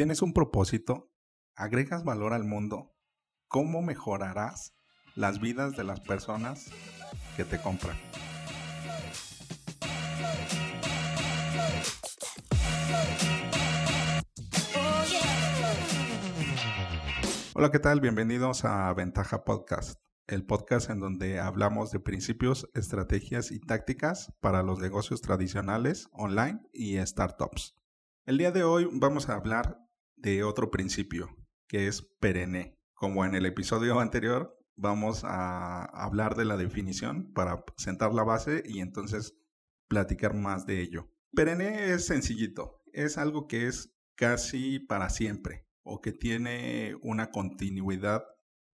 ¿Tienes un propósito? ¿Agregas valor al mundo? ¿Cómo mejorarás las vidas de las personas que te compran? Hola, ¿qué tal? Bienvenidos a Ventaja Podcast, el podcast en donde hablamos de principios, estrategias y tácticas para los negocios tradicionales, online y startups. El día de hoy vamos a hablar de otro principio, que es perenne. Como en el episodio anterior, vamos a hablar de la definición para sentar la base y entonces platicar más de ello. Perenne es sencillito, es algo que es casi para siempre o que tiene una continuidad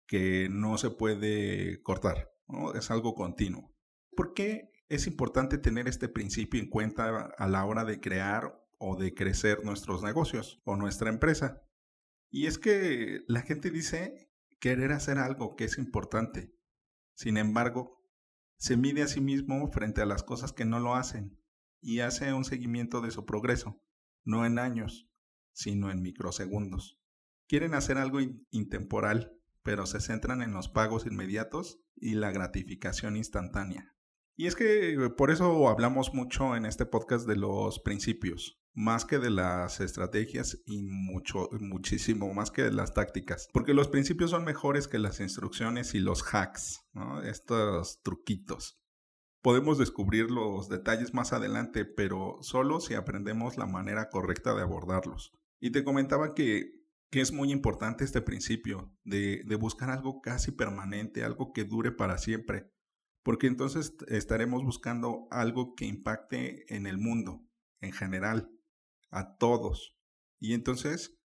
que no se puede cortar, es algo continuo. ¿Por qué es importante tener este principio en cuenta a la hora de crear o de crecer nuestros negocios o nuestra empresa. Y es que la gente dice querer hacer algo que es importante. Sin embargo, se mide a sí mismo frente a las cosas que no lo hacen y hace un seguimiento de su progreso, no en años, sino en microsegundos. Quieren hacer algo intemporal, pero se centran en los pagos inmediatos y la gratificación instantánea. Y es que por eso hablamos mucho en este podcast de los principios, más que de las estrategias y mucho, muchísimo más que de las tácticas. Porque los principios son mejores que las instrucciones y los hacks, estos truquitos. Podemos descubrir los detalles más adelante, pero solo si aprendemos la manera correcta de abordarlos. Y te comentaba que, que es muy importante este principio de, de buscar algo casi permanente, algo que dure para siempre, porque entonces estaremos buscando algo que impacte en el mundo en general a todos. Y entonces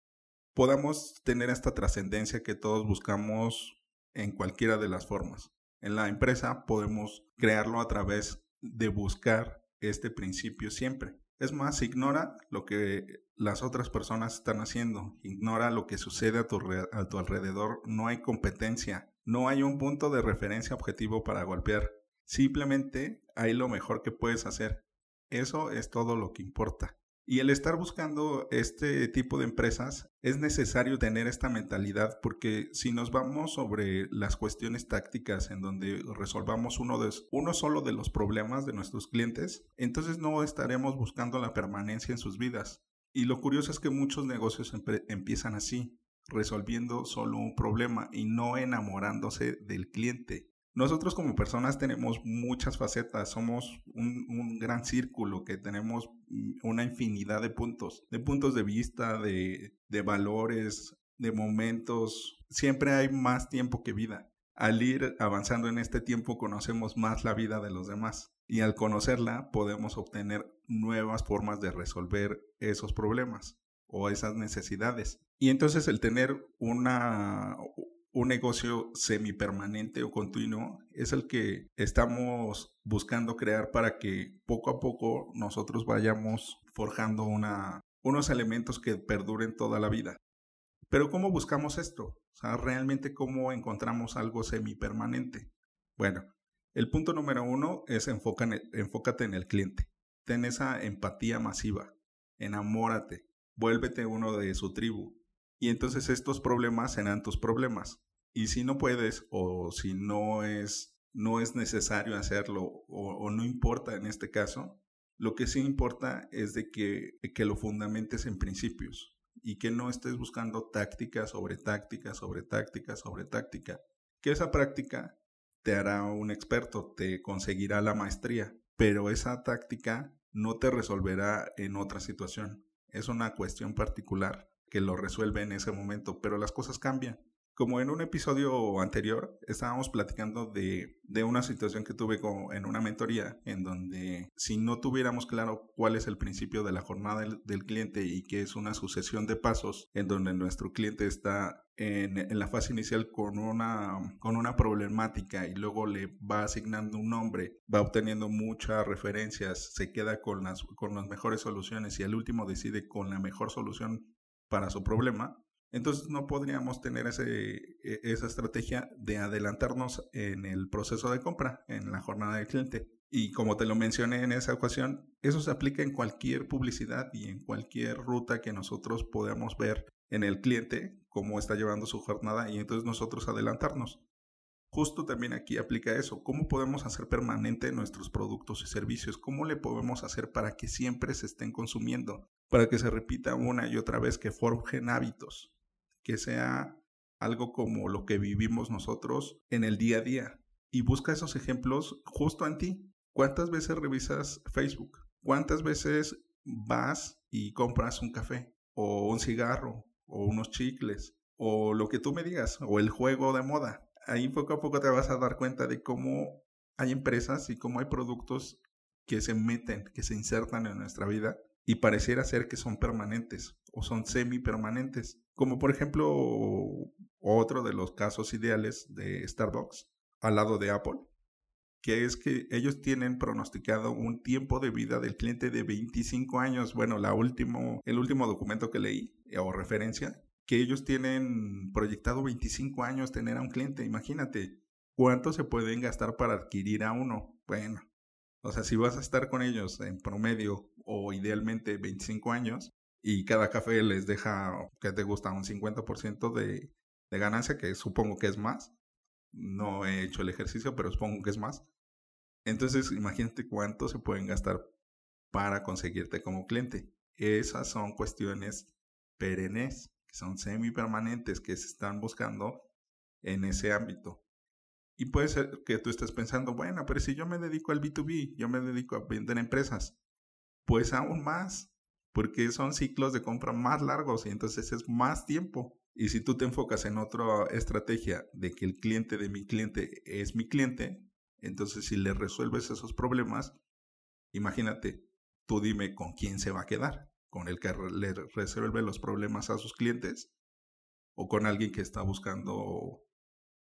podamos tener esta trascendencia que todos buscamos en cualquiera de las formas. En la empresa podemos crearlo a través de buscar este principio siempre. Es más, ignora lo que las otras personas están haciendo, ignora lo que sucede a tu, a tu alrededor, no hay competencia, no hay un punto de referencia objetivo para golpear, simplemente hay lo mejor que puedes hacer. Eso es todo lo que importa. Y el estar buscando este tipo de empresas es necesario tener esta mentalidad porque si nos vamos sobre las cuestiones tácticas en donde resolvamos uno, de, uno solo de los problemas de nuestros clientes, entonces no estaremos buscando la permanencia en sus vidas. Y lo curioso es que muchos negocios empiezan así, resolviendo solo un problema y no enamorándose del cliente. Nosotros como personas tenemos muchas facetas, somos un, gran círculo que tenemos mm, una infinidad de puntos, de puntos de vista, de, de valores, de momentos. Siempre hay más tiempo que vida. Al ir avanzando en este tiempo conocemos más la vida de los demás y al conocerla podemos obtener nuevas formas de resolver esos problemas o esas necesidades. Y entonces el tener una, un negocio semipermanente o continuo es el que estamos buscando crear para que poco a poco nosotros vayamos forjando unos elementos que perduren toda la vida. Pero ¿cómo buscamos esto? O sea, realmente cómo encontramos algo semipermanente. Bueno, el punto número uno es enfócate en el cliente. Ten esa empatía masiva. Enamórate. Vuélvete uno de su tribu y entonces estos problemas serán tus problemas. Y si no puedes o si no es, no es necesario hacerlo o, no importa en este caso, lo que sí importa es de que, que lo fundamentes en principios y que no estés buscando táctica sobre táctica, sobre táctica, sobre táctica. Que esa práctica te hará un experto, te conseguirá la maestría, pero esa táctica no te resolverá en otra situación. Es una cuestión particular que lo resuelve en ese momento, pero las cosas cambian. Como en un episodio anterior, estábamos platicando de, una situación que tuve en una mentoría, en donde si no tuviéramos claro cuál es el principio de la jornada del, cliente y que es una sucesión de pasos, en donde nuestro cliente está en, la fase inicial con una, con una problemática y luego le va asignando un nombre, va obteniendo muchas referencias, se queda con las, con las mejores soluciones y al último decide con la mejor solución para su problema, Entonces no podríamos tener e, esa estrategia de adelantarnos en el proceso de compra, en la jornada del cliente. Y como te lo mencioné en esa ocasión, eso se aplica en cualquier publicidad y en cualquier ruta que nosotros podamos ver en el cliente, cómo está llevando su jornada y entonces nosotros adelantarnos. Justo también aquí aplica eso. ¿Cómo podemos hacer permanente nuestros productos y servicios? ¿Cómo le podemos hacer para que siempre se estén consumiendo? Para que se repita una y otra vez, que forjen hábitos, que sea algo como lo que vivimos nosotros en el día a día. Y busca esos ejemplos justo en ti. ¿Cuántas veces revisas Facebook? ¿Cuántas veces vas y compras un café o un cigarro o unos chicles o lo que tú me digas o el juego de moda? Ahí poco a poco te vas a dar cuenta de cómo hay empresas y cómo hay productos que se meten, que se insertan en nuestra vida y pareciera ser que son permanentes o son semi permanentes. Como por ejemplo otro de los casos ideales de Starbucks al lado de Apple, que es que ellos tienen pronosticado un tiempo de vida del cliente de 25 años. Bueno, la último, el último documento que leí o referencia que ellos tienen proyectado 25 años tener a un cliente. Imagínate cuánto se pueden gastar para adquirir a uno. Bueno, o sea, si vas a estar con ellos en promedio o idealmente 25 años y cada café les deja, que te gusta, un 50% de, de ganancia, que supongo que es más. No he hecho el ejercicio, pero supongo que es más. Entonces, imagínate cuánto se pueden gastar para conseguirte como cliente. Esas son cuestiones perennes que son semipermanentes que se están buscando en ese ámbito. Y puede ser que tú estés pensando, bueno, pero si yo me dedico al B2B, yo me dedico a vender empresas, pues aún más, porque son ciclos de compra más largos y entonces es más tiempo. Y si tú te enfocas en otra estrategia de que el cliente de mi cliente es mi cliente, entonces si le resuelves esos problemas, imagínate, tú dime con quién se va a quedar con el que le resuelve los problemas a sus clientes o con alguien que está buscando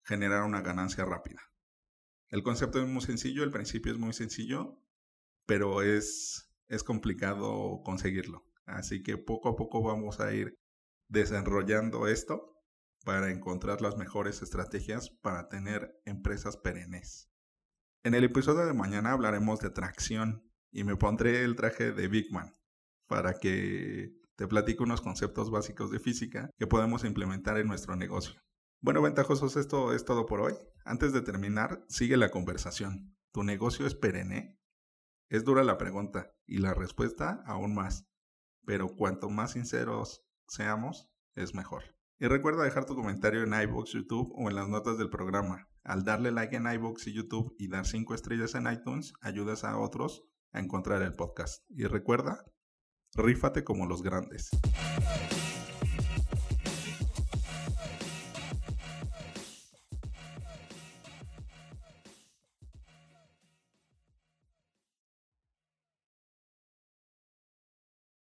generar una ganancia rápida. El concepto es muy sencillo, el principio es muy sencillo, pero es, es complicado conseguirlo. Así que poco a poco vamos a ir desarrollando esto para encontrar las mejores estrategias para tener empresas perennes. En el episodio de mañana hablaremos de tracción y me pondré el traje de Big Man para que te platico unos conceptos básicos de física que podemos implementar en nuestro negocio. Bueno, ventajosos, esto es todo por hoy. Antes de terminar, sigue la conversación. ¿Tu negocio es perenne? Es dura la pregunta y la respuesta aún más. Pero cuanto más sinceros seamos, es mejor. Y recuerda dejar tu comentario en iBox, YouTube o en las notas del programa. Al darle like en iBox y YouTube y dar 5 estrellas en iTunes, ayudas a otros a encontrar el podcast. Y recuerda Rífate como los grandes.